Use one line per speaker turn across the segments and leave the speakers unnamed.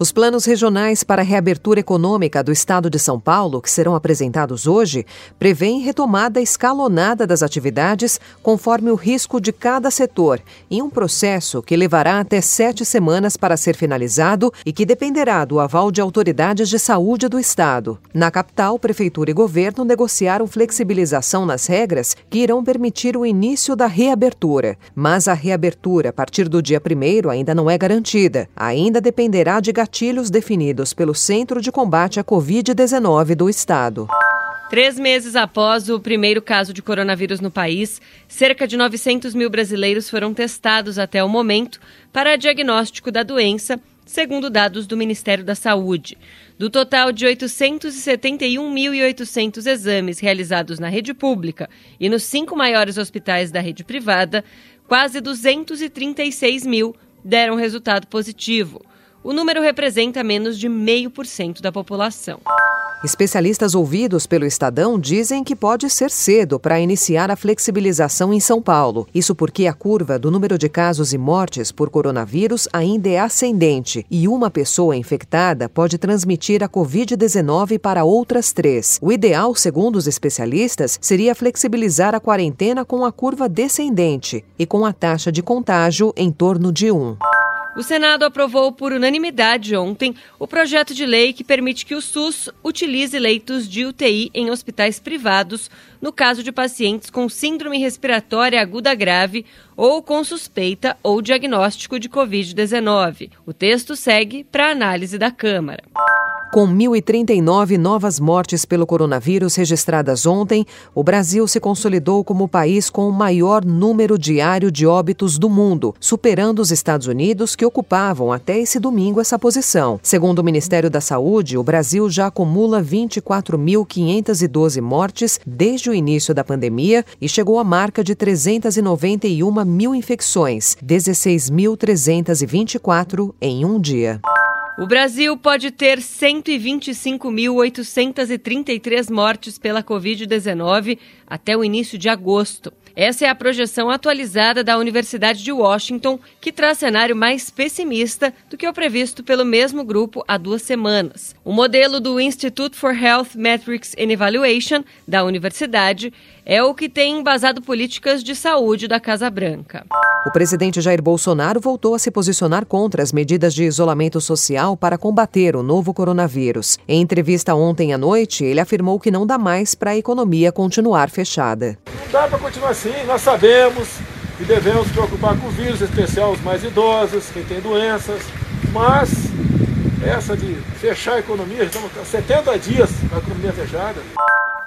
Os planos regionais para a reabertura econômica do Estado de São Paulo, que serão apresentados hoje, prevêem retomada escalonada das atividades conforme o risco de cada setor, em um processo que levará até sete semanas para ser finalizado e que dependerá do aval de autoridades de saúde do Estado. Na capital, Prefeitura e Governo negociaram flexibilização nas regras que irão permitir o início da reabertura. Mas a reabertura a partir do dia 1 ainda não é garantida. Ainda dependerá de gatilhos definidos pelo Centro de Combate à Covid-19 do Estado.
Três meses após o primeiro caso de coronavírus no país, cerca de 900 mil brasileiros foram testados até o momento para diagnóstico da doença, segundo dados do Ministério da Saúde. Do total de 871.800 exames realizados na rede pública e nos cinco maiores hospitais da rede privada, quase 236 mil deram resultado positivo. O número representa menos de meio por cento da população.
Especialistas ouvidos pelo Estadão dizem que pode ser cedo para iniciar a flexibilização em São Paulo. Isso porque a curva do número de casos e mortes por coronavírus ainda é ascendente e uma pessoa infectada pode transmitir a Covid-19 para outras três. O ideal, segundo os especialistas, seria flexibilizar a quarentena com a curva descendente e com a taxa de contágio em torno de 1.
O Senado aprovou por unanimidade ontem o projeto de lei que permite que o SUS utilize leitos de UTI em hospitais privados no caso de pacientes com síndrome respiratória aguda grave ou com suspeita ou diagnóstico de Covid-19. O texto segue para análise da Câmara.
Com 1.039 novas mortes pelo coronavírus registradas ontem, o Brasil se consolidou como o país com o maior número diário de óbitos do mundo, superando os Estados Unidos, que ocupavam até esse domingo essa posição. Segundo o Ministério da Saúde, o Brasil já acumula 24.512 mortes desde o início da pandemia e chegou à marca de 391 mil infecções, 16.324 em um dia.
O Brasil pode ter 125.833 mortes pela Covid-19 até o início de agosto. Essa é a projeção atualizada da Universidade de Washington, que traz cenário mais pessimista do que o previsto pelo mesmo grupo há duas semanas. O modelo do Institute for Health Metrics and Evaluation da universidade é o que tem embasado políticas de saúde da Casa Branca.
O presidente Jair Bolsonaro voltou a se posicionar contra as medidas de isolamento social para combater o novo coronavírus. Em entrevista ontem à noite, ele afirmou que não dá mais para a economia continuar fechada.
Dá para continuar assim, nós sabemos que devemos preocupar com o vírus, em especial os mais idosos, quem tem doenças, mas essa de fechar a economia, estamos há 70 dias com a economia fechada.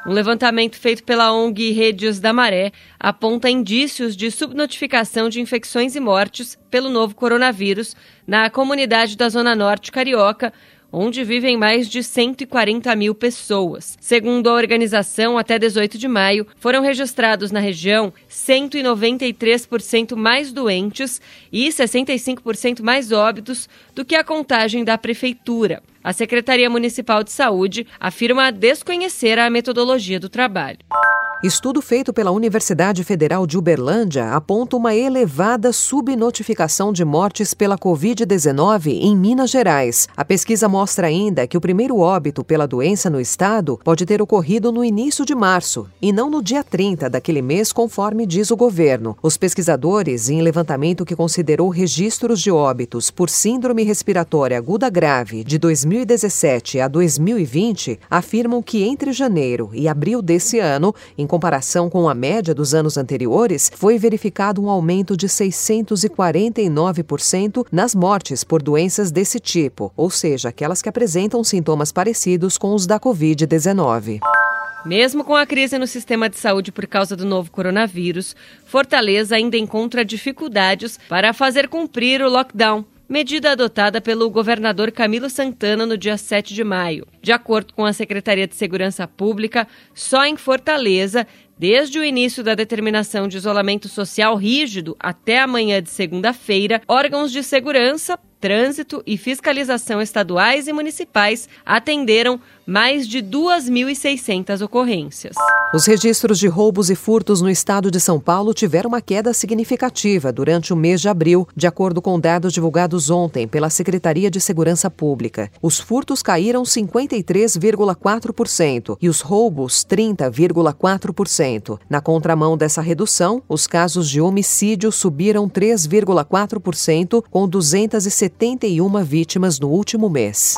Um levantamento feito pela ONG Redes da Maré aponta indícios de subnotificação de infecções e mortes pelo novo coronavírus na comunidade da Zona Norte Carioca, onde vivem mais de 140 mil pessoas. Segundo a organização, até 18 de maio, foram registrados na região 193% mais doentes e 65% mais óbitos do que a contagem da prefeitura. A Secretaria Municipal de Saúde afirma desconhecer a metodologia do trabalho.
Estudo feito pela Universidade Federal de Uberlândia aponta uma elevada subnotificação de mortes pela Covid-19 em Minas Gerais. A pesquisa mostra ainda que o primeiro óbito pela doença no estado pode ter ocorrido no início de março e não no dia 30 daquele mês, conforme diz o governo. Os pesquisadores, em levantamento que considerou registros de óbitos por síndrome respiratória aguda grave de 2017 a 2020, afirmam que entre janeiro e abril desse ano, em comparação com a média dos anos anteriores, foi verificado um aumento de 649% nas mortes por doenças desse tipo, ou seja, aquelas que apresentam sintomas parecidos com os da Covid-19.
Mesmo com a crise no sistema de saúde por causa do novo coronavírus, Fortaleza ainda encontra dificuldades para fazer cumprir o lockdown medida adotada pelo governador Camilo Santana no dia 7 de maio. De acordo com a Secretaria de Segurança Pública, só em Fortaleza, desde o início da determinação de isolamento social rígido até amanhã de segunda-feira, órgãos de segurança trânsito e fiscalização estaduais e municipais atenderam mais de 2.600 ocorrências.
Os registros de roubos e furtos no estado de São Paulo tiveram uma queda significativa durante o mês de abril, de acordo com dados divulgados ontem pela Secretaria de Segurança Pública. Os furtos caíram 53,4% e os roubos 30,4%. Na contramão dessa redução, os casos de homicídio subiram 3,4%, com 271 vítimas no último mês.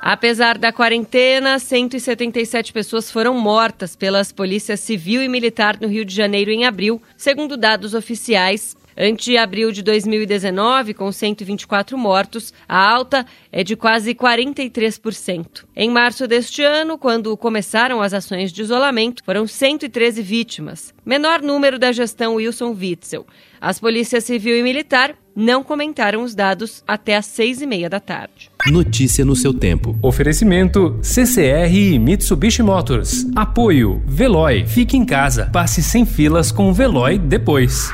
Apesar da quarentena, 177 pessoas foram mortas pelas polícias civil e militar no Rio de Janeiro em abril, segundo dados oficiais. Ante abril de 2019, com 124 mortos, a alta é de quase 43%. Em março deste ano, quando começaram as ações de isolamento, foram 113 vítimas, menor número da gestão Wilson Witzel. As polícias civil e militar não comentaram os dados até às seis e meia da tarde.
Notícia no seu tempo. Oferecimento CCR e Mitsubishi Motors. Apoio Veloy. Fique em casa. Passe sem filas com o Veloy depois.